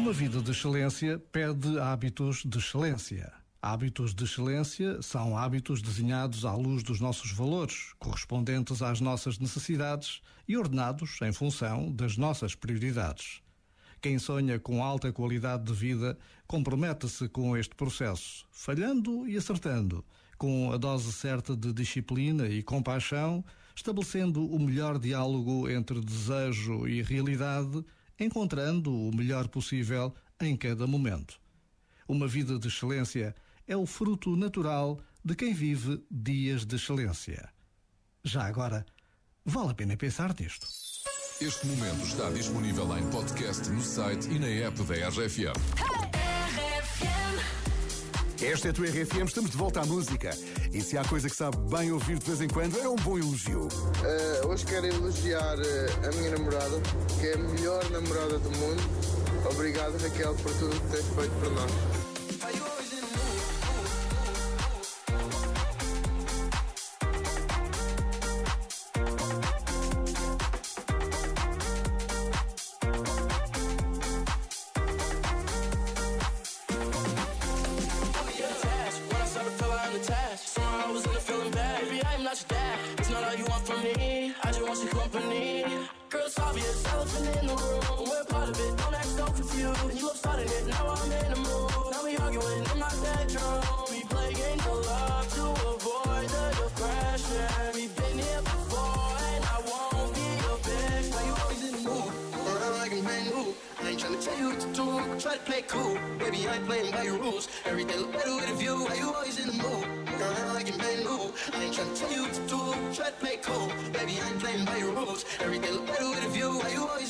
Uma vida de excelência pede hábitos de excelência. Hábitos de excelência são hábitos desenhados à luz dos nossos valores, correspondentes às nossas necessidades e ordenados em função das nossas prioridades. Quem sonha com alta qualidade de vida compromete-se com este processo, falhando e acertando, com a dose certa de disciplina e compaixão, estabelecendo o melhor diálogo entre desejo e realidade encontrando o melhor possível em cada momento. Uma vida de excelência é o fruto natural de quem vive dias de excelência. Já agora, vale a pena pensar nisto. Este momento está disponível em podcast no site e na app da RFM. Esta é a tua RFM, estamos de volta à música. E se há coisa que sabe bem ouvir de vez em quando, é um bom elogio. Uh, hoje quero elogiar uh, a minha namorada, que é a melhor namorada do mundo. Obrigado, Raquel, por tudo que tens feito por nós. Company. Girl, it's not all you want from me. I just want some company. Girls, obvious, elephant in the room. We're part of it, don't act so confused. You love starting it, now I'm in the mood. Now we arguing in my bedroom. We play games of love to avoid the depression. We've been here before, and I won't be your bitch. Why you always in the mood? Around like a man I ain't trying to tell you what to do. Try to play cool, baby. I ain't playing by your rules. Everything look better Man who I ain't trying to tell you what to do. Try to play cool, baby. I ain't playing by your rules. Everything look better with a view. Why you always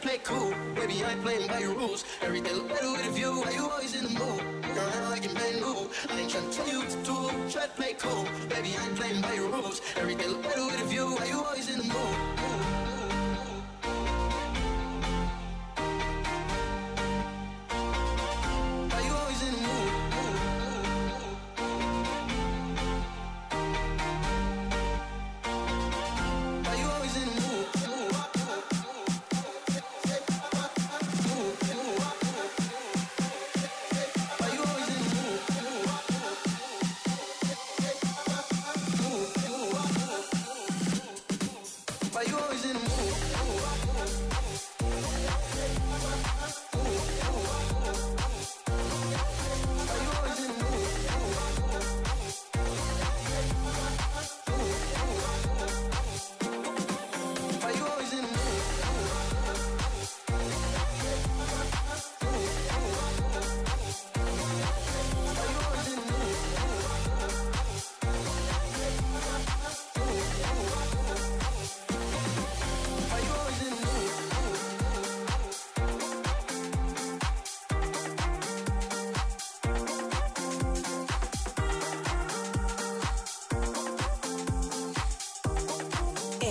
play cool, baby. I ain't playing by your rules. Everything look better with a view. Why you always in the mood? Around like a man who I ain't trying to tell you what to do try to play cool. Baby, I ain't playing by your rules. Everything look better with a view.